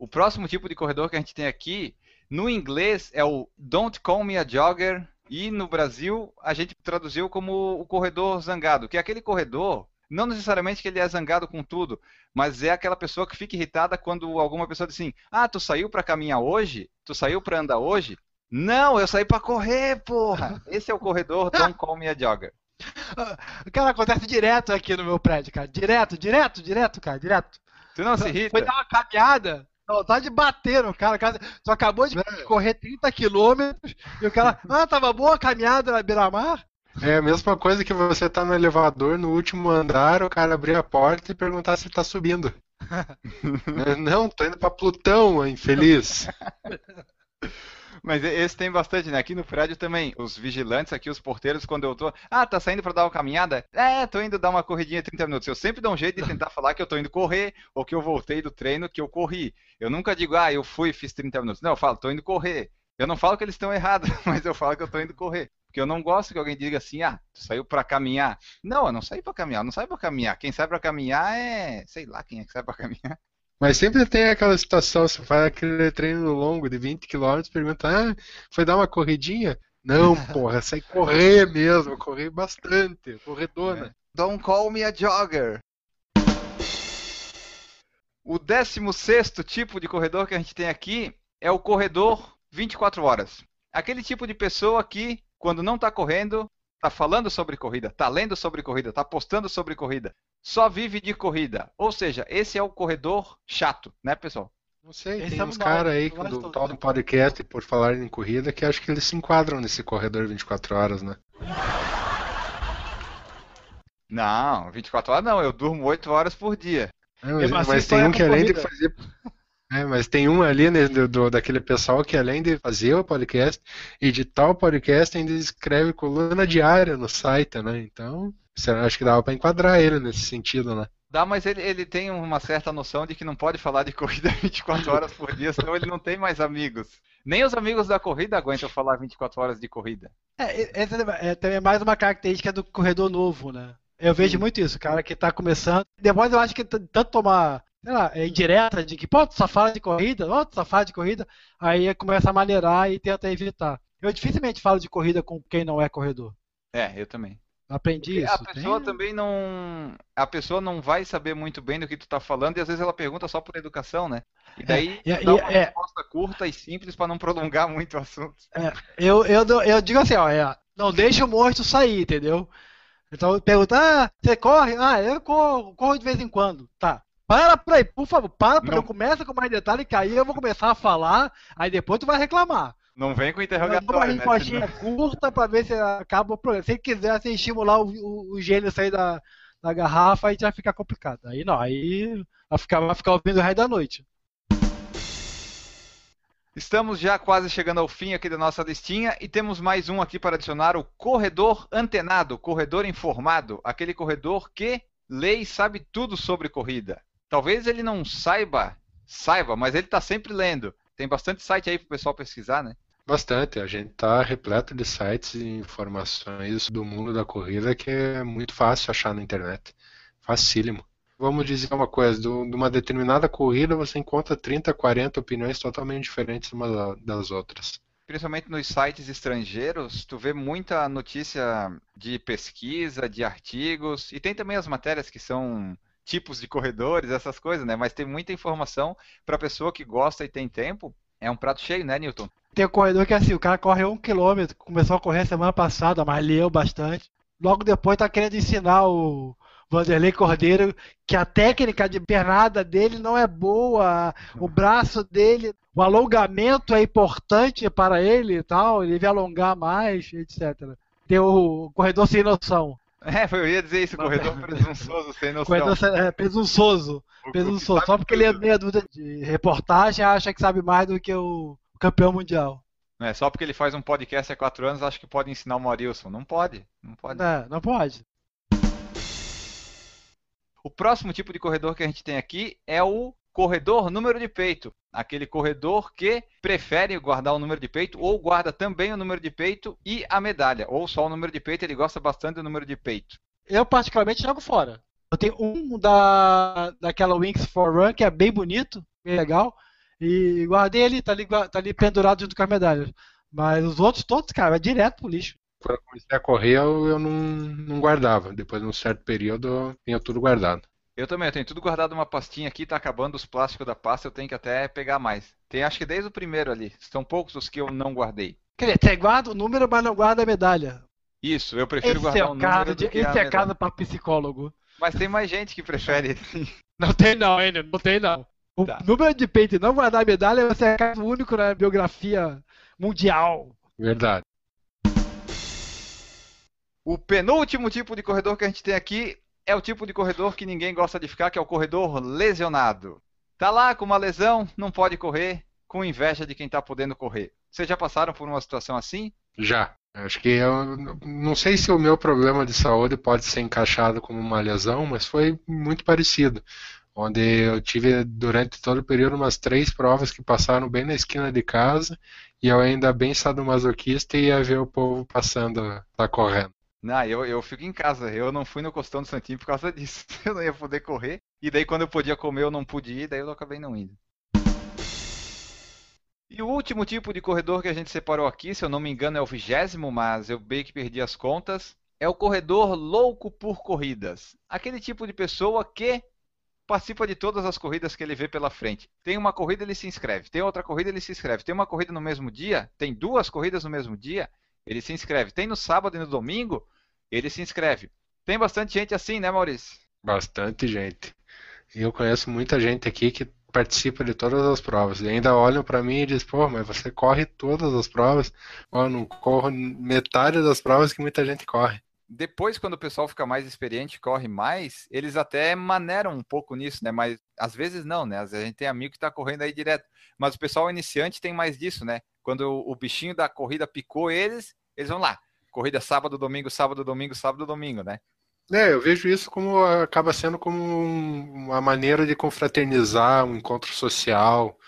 O próximo tipo de corredor que a gente tem aqui, no inglês, é o Don't Call Me a Jogger. E no Brasil, a gente traduziu como o corredor zangado, que é aquele corredor não necessariamente que ele é zangado com tudo, mas é aquela pessoa que fica irritada quando alguma pessoa diz assim: Ah, tu saiu para caminhar hoje? Tu saiu para andar hoje? Não, eu saí pra correr, porra! [laughs] Esse é o corredor Don't Call Me a Jogger. Cara, acontece direto aqui no meu prédio, cara. Direto, direto, direto, cara, direto. Tu não se irrita? Foi dar uma caminhada, vontade de bater no cara. O cara só acabou de correr 30 quilômetros e o cara, ah, tava boa a caminhada na beira-mar. É a mesma coisa que você tá no elevador no último andar, o cara abrir a porta e perguntar se tá subindo. [laughs] Não, tô indo pra Plutão, infeliz. [laughs] Mas esse tem bastante, né? Aqui no prédio também. Os vigilantes aqui, os porteiros, quando eu tô. Ah, tá saindo pra dar uma caminhada? É, tô indo dar uma corridinha 30 minutos. Eu sempre dou um jeito de tentar [laughs] falar que eu tô indo correr, ou que eu voltei do treino, que eu corri. Eu nunca digo, ah, eu fui e fiz 30 minutos. Não, eu falo, tô indo correr. Eu não falo que eles estão errados, [laughs] mas eu falo que eu tô indo correr. Porque eu não gosto que alguém diga assim, ah, tu saiu para caminhar. Não, eu não saí para caminhar, eu não saio para caminhar. Quem sai para caminhar é, sei lá, quem é que sai para caminhar. Mas sempre tem aquela situação, você faz aquele treino longo de 20 km, pergunta, ah, foi dar uma corridinha? Não, [laughs] porra, sai correr mesmo, correr bastante, corredona. É. Don't call me a jogger. O 16 tipo de corredor que a gente tem aqui é o corredor 24 horas. Aquele tipo de pessoa que quando não está correndo, está falando sobre corrida, está lendo sobre corrida, está postando sobre corrida, só vive de corrida. Ou seja, esse é o corredor chato, né, pessoal? Não sei, esse tem é uns caras aí do tal do podcast por falar em corrida que acho que eles se enquadram nesse corredor 24 horas, né? Não, 24 horas não, eu durmo 8 horas por dia. É, mas, mas tem um que além de fazer é, mas tem um ali né, do, do, daquele pessoal que além de fazer o podcast, editar o podcast, ainda escreve coluna diária no site, né? Então, acho que dava para enquadrar ele nesse sentido, né? Dá, mas ele, ele tem uma certa noção de que não pode falar de [laughs] corrida 24 horas por dia, senão ele não tem mais amigos. Nem os amigos da corrida aguentam falar 24 horas de corrida. É, essa é, também mais uma característica do corredor novo, né? Eu vejo muito isso, cara que está começando. Depois eu acho que tanto tomar sei lá, é indireta de que, pô, tu só fala de corrida, ó, tu só fala de corrida, aí começa a maneirar e tenta evitar. Eu dificilmente falo de corrida com quem não é corredor. É, eu também. Aprendi Porque isso. A pessoa Tem... também não. A pessoa não vai saber muito bem do que tu tá falando e às vezes ela pergunta só por educação, né? E daí é, dá uma é, resposta curta e simples para não prolongar [laughs] muito o assunto. É, eu, eu, eu digo assim, ó, é, não deixa o monstro sair, entendeu? Então pergunta, ah, você corre? Ah, eu corro, corro de vez em quando. Tá. Para por aí, por favor, para, porque eu começo com mais detalhe que aí eu vou começar a falar, aí depois tu vai reclamar. Não vem com interrogatório, uma né? curta pra ver se acaba o problema. Se quiser assim, estimular o, o, o gênio sair da, da garrafa, aí já fica complicado. Aí não, aí vai ficar, vai ficar ouvindo o resto da noite. Estamos já quase chegando ao fim aqui da nossa listinha e temos mais um aqui para adicionar o corredor antenado, corredor informado, aquele corredor que lê e sabe tudo sobre corrida. Talvez ele não saiba, saiba, mas ele está sempre lendo. Tem bastante site aí para o pessoal pesquisar, né? Bastante. A gente está repleto de sites e informações do mundo da corrida que é muito fácil achar na internet. Facílimo. Vamos dizer uma coisa, de uma determinada corrida você encontra 30, 40 opiniões totalmente diferentes umas das outras principalmente nos sites estrangeiros, tu vê muita notícia de pesquisa, de artigos, e tem também as matérias que são tipos de corredores, essas coisas, né? Mas tem muita informação para pessoa que gosta e tem tempo. É um prato cheio, né, Newton? Tem um corredor que é assim, o cara corre um quilômetro, começou a correr semana passada, mas leu bastante. Logo depois tá querendo ensinar o Vanderlei Cordeiro que a técnica de pernada dele não é boa, o braço dele, o alongamento é importante para ele e tal, ele deve alongar mais, etc. Tem o corredor sem noção. [laughs] É, eu ia dizer isso, corredor presunçoso, sem noção. Corredor é, presunçoso, presunçoso. Só porque ele é meia dúvida de reportagem, acha que sabe mais do que o campeão mundial. Não é só porque ele faz um podcast há quatro anos, acha que pode ensinar o Maurício. Não pode, não pode. Não, não pode. O próximo tipo de corredor que a gente tem aqui é o corredor número de peito. Aquele corredor que prefere guardar o número de peito ou guarda também o número de peito e a medalha. Ou só o número de peito, ele gosta bastante do número de peito. Eu particularmente jogo fora. Eu tenho um da, daquela Wings for Run que é bem bonito, bem legal. E guardei ele, tá ali, tá ali pendurado junto com as medalhas. Mas os outros todos, cara, é direto pro lixo. Quando eu comecei a correr, eu, eu não, não guardava. Depois de um certo período, eu tinha tudo guardado. Eu também, eu tenho tudo guardado numa pastinha aqui, tá acabando os plásticos da pasta, eu tenho que até pegar mais. Tem acho que desde o primeiro ali. São poucos os que eu não guardei. Quer dizer, você guarda o número, mas não guarda a medalha. Isso, eu prefiro Esse guardar é o número caso, do de, que esse a é caso para psicólogo. Mas tem mais gente que prefere. [laughs] Não tem não, ainda, não tem não. O Tá. número de peito e não guardar a medalha você é caso único na biografia mundial. Verdade. O penúltimo tipo de corredor que a gente tem aqui é o tipo de corredor que ninguém gosta de ficar, que é o corredor lesionado. Tá lá com uma lesão, não pode correr, com inveja de quem tá podendo correr. Vocês já passaram por uma situação assim? Já. Acho que eu não sei se o meu problema de saúde pode ser encaixado como uma lesão, mas foi muito parecido. Onde eu tive durante todo o período umas três provas que passaram bem na esquina de casa e eu ainda bem sadomasoquista ia ver o povo passando lá correndo. Não, eu, eu fico em casa. Eu não fui no Costão do Santinho por causa [laughs] disso. Eu não ia poder correr. E daí quando eu podia comer eu não pude ir, daí eu acabei não indo. E o último tipo de corredor que a gente separou aqui, se eu não me engano é o vigésimo, mas eu bem que perdi as contas, é o corredor louco por corridas. Aquele tipo de pessoa que participa de todas as corridas que ele vê pela frente. Tem uma corrida, ele se inscreve. Tem outra corrida, ele se inscreve. Tem uma corrida no mesmo dia, tem duas corridas no mesmo dia, ele se inscreve. Tem no sábado e no domingo, ele se inscreve. Tem bastante gente assim, né, Maurício? Bastante gente. E eu conheço muita gente aqui que participa de todas as provas. E ainda olham para mim e dizem, pô, mas você corre todas as provas? Ó, não corro metade das provas que muita gente corre. Depois, quando o pessoal fica mais experiente, corre mais, eles até maneiram um pouco nisso, né? Mas às vezes não, né? Às vezes a gente tem amigo que tá correndo aí direto. Mas o pessoal iniciante tem mais disso, né? Quando o, o bichinho da corrida picou eles, eles vão lá. Corrida sábado, domingo, sábado, domingo, sábado, domingo, né? É, eu vejo isso como acaba sendo como um- uma maneira de confraternizar, um encontro social.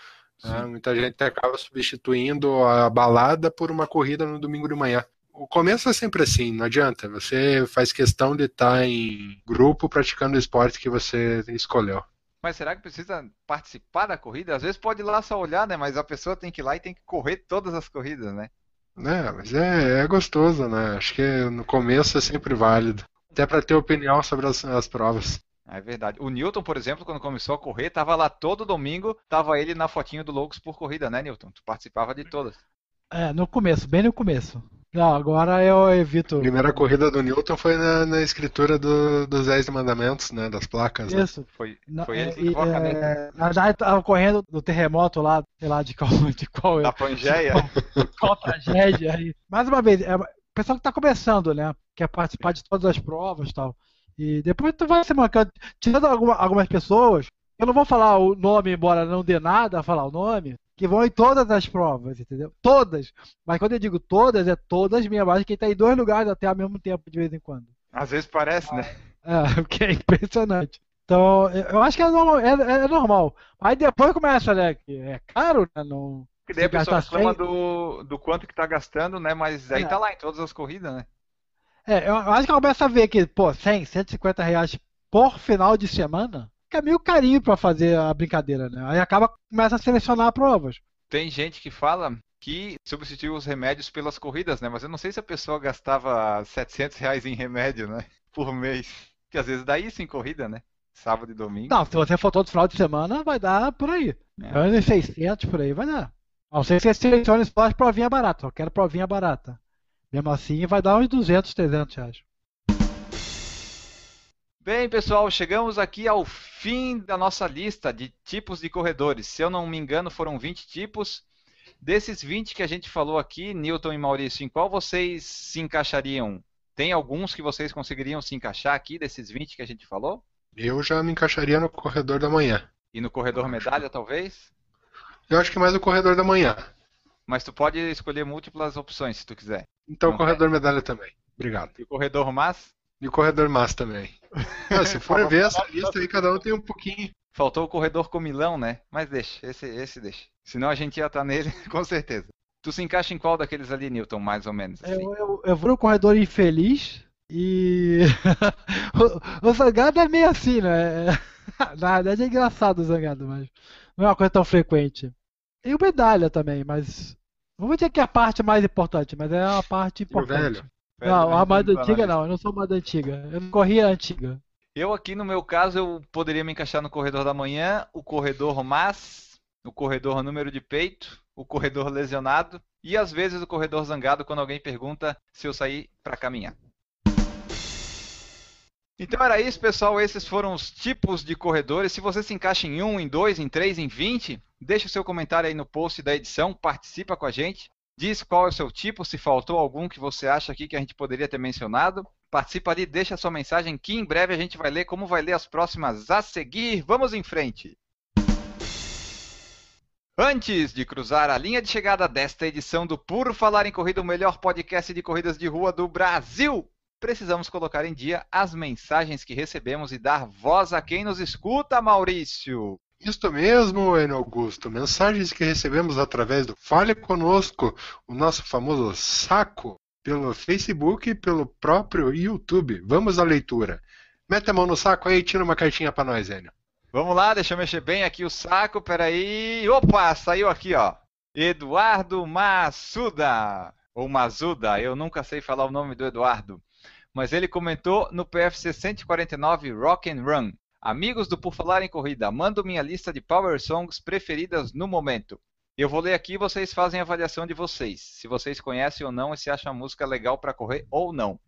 né? Muita gente acaba substituindo a balada por uma corrida no domingo de manhã. O começo é sempre assim, não adianta. Você faz questão de estar em grupo praticando o esporte que você escolheu. Mas será que precisa participar da corrida? Às vezes pode ir lá só olhar, né? Mas a pessoa tem que ir lá e tem que correr todas as corridas, né? É, mas é, é gostoso, né? Acho que no começo é sempre válido. Até para ter opinião sobre as, as provas. É verdade. O Newton, por exemplo, quando começou a correr, tava lá todo domingo, tava ele na fotinho do Loucos por Corrida, né, Newton? Tu participava de todas. É, no começo, bem no começo. Não, agora eu evito. A primeira corrida do Newton foi na, na escritura do- dos Dez Mandamentos, né? Das placas. né? Isso. Foi, Não, foi ele que clicou a caneta. é, na verdade, tava correndo do terremoto lá, sei lá de qual, de qual, Da Pangeia. qual tragédia aí. Mais uma vez, é, o pessoal que tá começando, né? Quer participar de todas as provas e tal. E depois tu vai se marcando. Tirando alguma- algumas pessoas, eu não vou falar o nome, embora não dê nada a falar o nome, que vão em todas as provas, entendeu? Todas. Mas quando eu digo todas, é todas mesmo. Acho que tá em dois lugares até ao mesmo tempo, de vez em quando. Às vezes parece, né? É, [laughs] o que é impressionante. Então, eu acho que é normal. É, é normal. Aí depois começa, né? É caro, né? Não, Porque daí a pessoa reclama 100? do, do quanto que tá gastando, né? Mas aí É. tá lá em todas as corridas, né? É, eu eu acho que começa a ver que, pô, 100, 150 reais por final de semana, que é meio carinho pra fazer a brincadeira, né? Aí acaba, começa a selecionar provas. Tem gente que fala que substituiu os remédios pelas corridas, né? Mas eu não sei se a pessoa gastava 700 reais em remédio, né? [laughs] Por mês. Que às vezes dá isso em corrida, né? Sábado e domingo. Não, se você for todo final de semana, vai dar por aí. É. Menos 600 por aí vai dar. A não ser que você selecione só as provinhas baratas. Eu quero provinha barata. Mesmo assim, vai dar uns 200, 300 reais. Bem, pessoal, chegamos aqui ao fim da nossa lista de tipos de corredores. Se eu não me engano, foram 20 tipos. Desses 20 que a gente falou aqui, Newton e Maurício, em qual vocês se encaixariam? Tem alguns que vocês conseguiriam se encaixar aqui, desses 20 que a gente falou? Eu já me encaixaria no corredor da manhã. E no corredor medalha, talvez? Eu acho que mais o corredor da manhã. Mas tu pode escolher múltiplas opções, se tu quiser. Então Não corredor medalha também. Obrigado. E o corredor mas? E o corredor mas também. [laughs] Ah, se for ver essa lista aí, cada um tem um pouquinho. Faltou o corredor comilão, né? Mas deixa, esse, esse deixa. Senão a gente ia estar nele, [laughs] com certeza. Tu se encaixa em qual daqueles ali, Newton, mais ou menos? assim? Eu, eu, eu vou no corredor infeliz e. [laughs] o, o Zangado é meio assim, né? Na verdade é engraçado o Zangado, mas não é uma coisa tão frequente. E o medalha também, mas. Não vou dizer que é a parte mais importante, mas é uma parte E o importante. velho? Não, a mais antiga não, eu não sou mais antiga. Eu não corria antiga. Eu aqui, no meu caso, eu poderia me encaixar no corredor da manhã, o corredor mas, o corredor número de peito, o corredor lesionado e às vezes o corredor zangado quando alguém pergunta se eu sair para caminhar. Então era isso, pessoal. Esses foram os tipos de corredores. Se você se encaixa em um, em dois, em três, em vinte, deixa o seu comentário aí no post da edição, participa com a gente. Diz qual é o seu tipo, se faltou algum que você acha aqui que a gente poderia ter mencionado. Participa ali, deixa sua mensagem que em breve a gente vai ler como vai ler as próximas a seguir. Vamos em frente! Antes de cruzar a linha de chegada desta edição do Por Falar em Corrida, o melhor podcast de corridas de rua do Brasil, precisamos colocar em dia as mensagens que recebemos e dar voz a quem nos escuta, Maurício. Isto mesmo, Enio Augusto. Mensagens que recebemos através do Fale Conosco, o nosso famoso saco, pelo Facebook e pelo próprio YouTube. Vamos à leitura. Mete a mão no saco aí e tira uma cartinha para nós, Enio. Vamos lá, deixa eu mexer bem aqui o saco, peraí. Opa, saiu aqui, ó. Eduardo Massuda. Ou Mazuda, eu nunca sei falar o nome do Eduardo. Mas ele comentou no PFC 149 Rock and Run. Amigos do Por Falar em Corrida, mando minha lista de Power Songs preferidas no momento. Eu vou ler aqui e vocês fazem a avaliação de vocês. Se vocês conhecem ou não e se acham a música legal para correr ou não.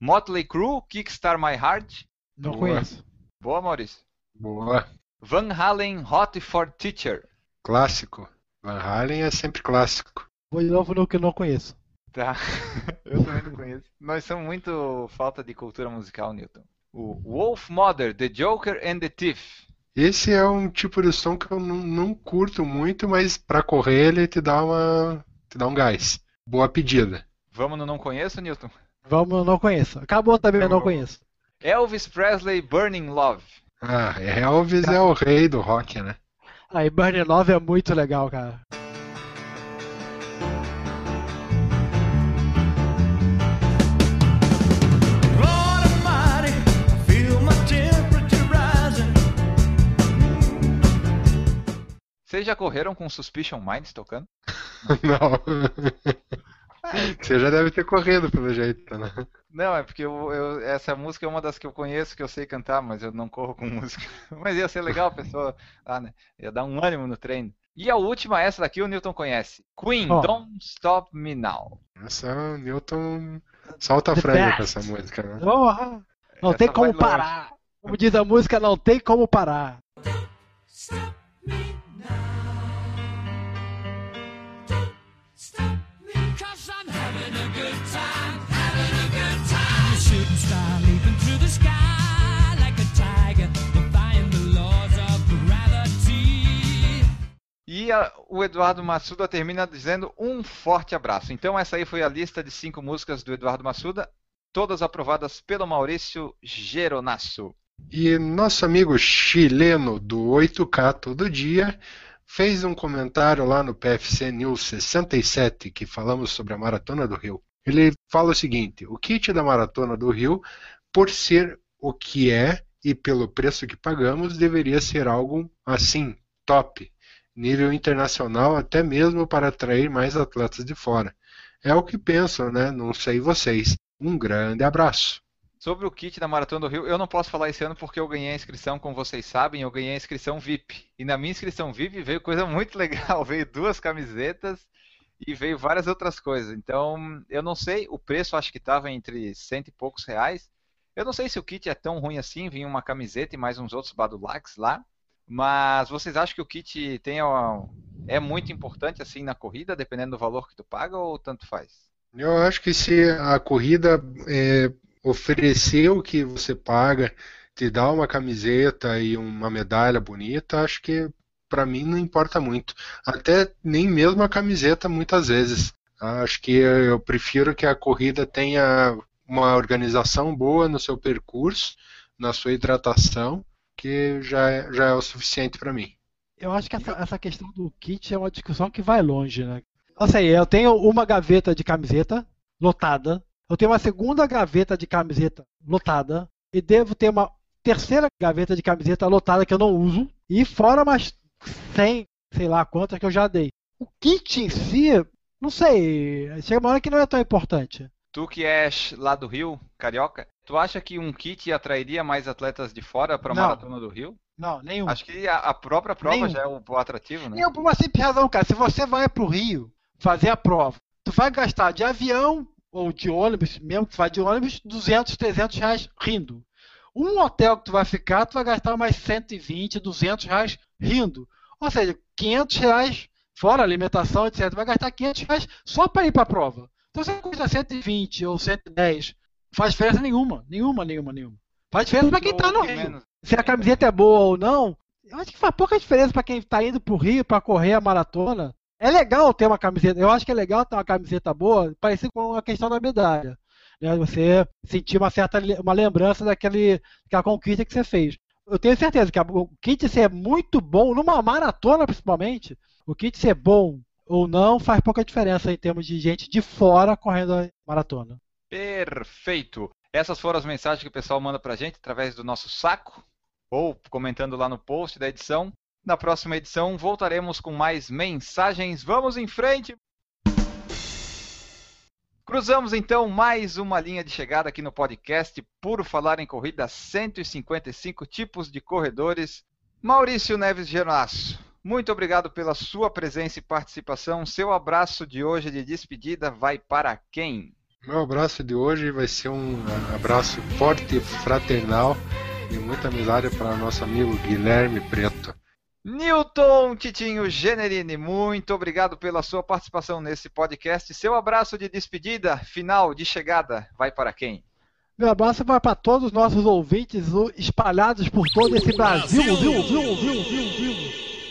Motley Crue, Kickstart My Heart. Não Boa. conheço. Boa, Maurício. Boa. Van Halen, Hot for Teacher. Clássico. Van Halen é sempre clássico. Vou de novo no que eu não conheço. Tá. [laughs] eu também não conheço. Nós somos muito falta de cultura musical, Newton. O Wolf Mother, The Joker and the Thief. Esse é um tipo de som que eu não, não curto muito, mas para correr ele te dá uma te dá um gás. Boa pedida. Vamos no não conheço, Newton? Vamos no não conheço. Acabou também, eu não conheço. Elvis Presley, Burning Love. Ah, Elvis é o rei do rock, né? Aí Burning Love é muito legal, cara. Vocês já correram com Suspicion Minds tocando? [laughs] Não. Você já deve ter corrido pelo jeito, né? Não, é porque eu, eu, essa música é uma das que eu conheço, que eu sei cantar, mas eu não corro com [laughs] música. Mas ia ser legal a pessoa, ah, né? Ia dar um ânimo no treino. E a última, essa daqui o Newton conhece. Queen, oh. Don't Stop Me Now. Essa, o Newton solta a franga com essa música, né? Oh, não essa tem como parar. Como diz a música, não tem como parar. E a, o Eduardo Massuda termina dizendo um forte abraço. Então essa aí foi a lista de cinco músicas do Eduardo Massuda, todas aprovadas pelo Maurício Geronasso. E nosso amigo chileno do 8K todo dia fez um comentário lá no PFC News 67 que falamos sobre a Maratona do Rio. Ele fala o seguinte: o kit da Maratona do Rio, por ser o que é e pelo preço que pagamos, deveria ser algo assim, top nível internacional, até mesmo para atrair mais atletas de fora. É o que penso, né? Não sei vocês. Um grande abraço. Sobre o kit da Maratona do Rio, eu não posso falar esse ano porque eu ganhei a inscrição, como vocês sabem, eu ganhei a inscrição VIP. E na minha inscrição VIP veio coisa muito legal, [laughs] veio duas camisetas e veio várias outras coisas. Então, eu não sei, o preço acho que estava entre cento e poucos reais. Eu não sei se o kit é tão ruim assim, vinha uma camiseta e mais uns outros badulacs lá. Mas vocês acham que o kit tem é muito importante assim na corrida, dependendo do valor que tu paga ou tanto faz? Eu acho que se a corrida é, oferecer o que você paga, te dá uma camiseta e uma medalha bonita, acho que para mim não importa muito. Até nem mesmo a camiseta muitas vezes. Acho que eu prefiro que a corrida tenha uma organização boa no seu percurso, na sua hidratação que já é, já é o suficiente para mim. Eu acho que essa, essa, questão do kit é uma discussão que vai longe, né? Sei, eu tenho uma gaveta de camiseta lotada, eu tenho uma segunda gaveta de camiseta lotada, e devo ter uma terceira gaveta de camiseta lotada que eu não uso, e fora mais 100, sei lá quantas que eu já dei. O kit em si, não sei, chega uma hora que não é tão importante. tu que és lá do Rio, carioca, tu acha que um kit atrairia mais atletas de fora para a maratona do Rio? Não, nenhum. Acho que a, própria prova Nenhum. já é o, o atrativo, né? Nenhum, por uma simples razão, cara. Se você vai pro Rio fazer a prova, tu vai gastar de avião ou de ônibus, mesmo que tu vá de ônibus, 200, 300 reais rindo. Um hotel que tu vai ficar, tu vai gastar mais 120, 200 reais rindo. Ou seja, 500 reais, fora alimentação, etc. Tu vai gastar 500 reais só para ir para a prova. Então você custa 120 ou 110, faz diferença nenhuma. Nenhuma, nenhuma, nenhuma. Faz diferença para quem tá no Rio. Se a camiseta é boa ou não, eu acho que faz pouca diferença para quem está indo pro Rio para correr a maratona. É legal ter uma camiseta, eu acho que é legal ter uma camiseta boa, parecido com a questão da medalha. Né? Você sentir uma certa uma lembrança daquele, daquela conquista que você fez. Eu tenho certeza que a- o kit ser muito bom, numa maratona principalmente, o kit ser bom ou não faz pouca diferença em termos de gente de fora correndo a maratona. Perfeito. Essas foram as mensagens que o pessoal manda pra gente através do nosso saco ou comentando lá no post da edição. Na próxima edição voltaremos com mais mensagens. Vamos em frente. Cruzamos então mais uma linha de chegada aqui no podcast Por Falar em Corrida 155 tipos de corredores. Maurício Neves Geronasso, muito obrigado pela sua presença e participação. Seu abraço de hoje de despedida vai para quem? Meu abraço de hoje vai ser um abraço forte fraternal e muita amizade para nosso amigo Guilherme Preto. Newton Titinho Generini, muito obrigado pela sua participação nesse podcast. Seu abraço de despedida, final, de chegada, vai para quem? Meu abraço vai para todos os nossos ouvintes espalhados por todo esse Brasil, viu, viu, viu, viu, viu,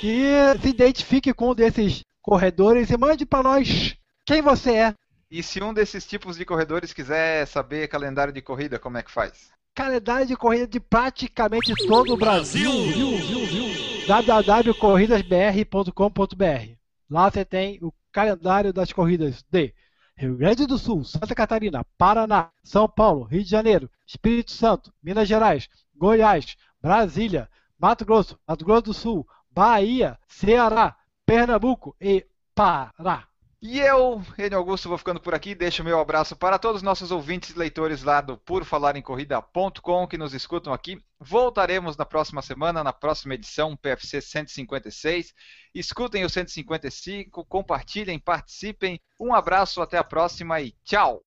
que se identifique com um desses corredores e mande para nós quem você é. E se um desses tipos de corredores quiser saber calendário de corrida, como é que faz? Calendário de corrida de praticamente todo o Brasil, viu, viu, viu, www.corridasbr.com.br. Lá você tem o calendário das corridas de Rio Grande do Sul, Santa Catarina, Paraná, São Paulo, Rio de Janeiro, Espírito Santo, Minas Gerais, Goiás, Brasília, Mato Grosso, Mato Grosso do Sul, Bahia, Ceará, Pernambuco e Pará. E eu, Enio Augusto, vou ficando por aqui. Deixo meu abraço para todos os nossos ouvintes e leitores lá do PurFalarEmCorrida.com que nos escutam aqui. Voltaremos na próxima semana, na próxima edição, PFC 156. Escutem o 155, compartilhem, participem. Um abraço, até a próxima e tchau!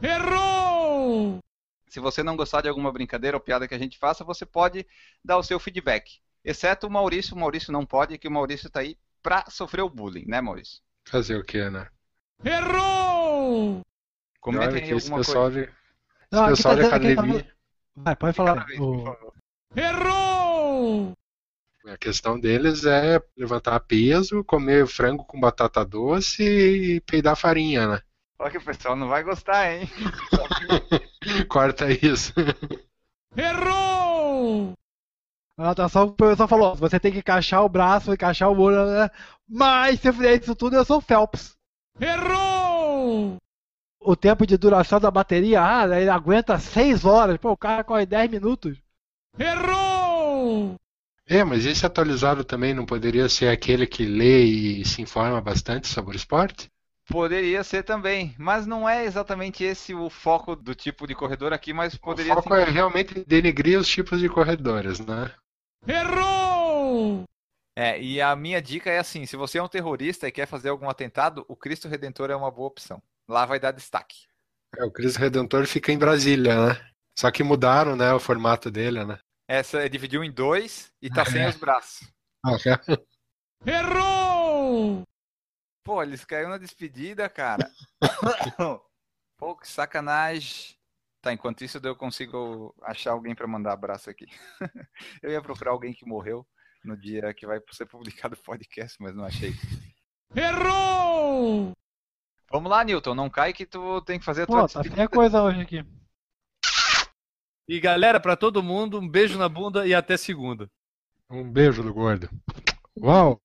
Errou! Se você não gostar de alguma brincadeira ou piada que a gente faça, você pode dar o seu feedback. Exceto o Maurício, o Maurício não pode, que o Maurício está aí para sofrer o bullying, né, Maurício? Fazer o que, né? Errou! Olha Comentem que aí esse alguma pessoal coisa. de, Não, aqui pessoal tá de academia, Vai, pode falar. Vez, por O- favor. Errou! a questão deles é levantar peso, comer frango com batata doce e peidar farinha, né? Olha que o pessoal não vai gostar, hein? [laughs] Corta isso. Errou! A atração, o professor falou: você tem que encaixar o braço, encaixar o olho, né? mas se eu fizer isso tudo, eu sou o Phelps. Errou! O tempo de duração da bateria, ah, ele aguenta 6 horas, pô, o cara corre 10 minutos. Errou! É, mas esse atualizado também não poderia ser aquele que lê e se informa bastante sobre o esporte? Poderia ser também, mas não é exatamente esse o foco do tipo de corredor aqui, mas poderia o foco sim. é realmente denegrir os tipos de corredores, né? Errou! É, e a minha dica é assim: se você é um terrorista e quer fazer algum atentado, o Cristo Redentor é uma boa opção. Lá vai dar destaque. É, o Cristo Redentor fica em Brasília, né? Só que mudaram, né, o formato dele, né? Essa é, dividiu em dois e tá sem É. os braços. Ah, é? Errou! Pô, eles caíram na despedida, cara. [coughs] Pô, que sacanagem. Tá, enquanto isso eu consigo achar alguém pra mandar abraço aqui. [laughs] eu ia procurar alguém que morreu no dia que vai ser publicado o podcast, mas não achei. Errou! Vamos lá, Newton, não cai que tu tem que fazer a tua Pô, tá feia coisa hoje aqui. E galera, pra todo mundo, um beijo na bunda e até segunda. Um beijo do gordo. Uau!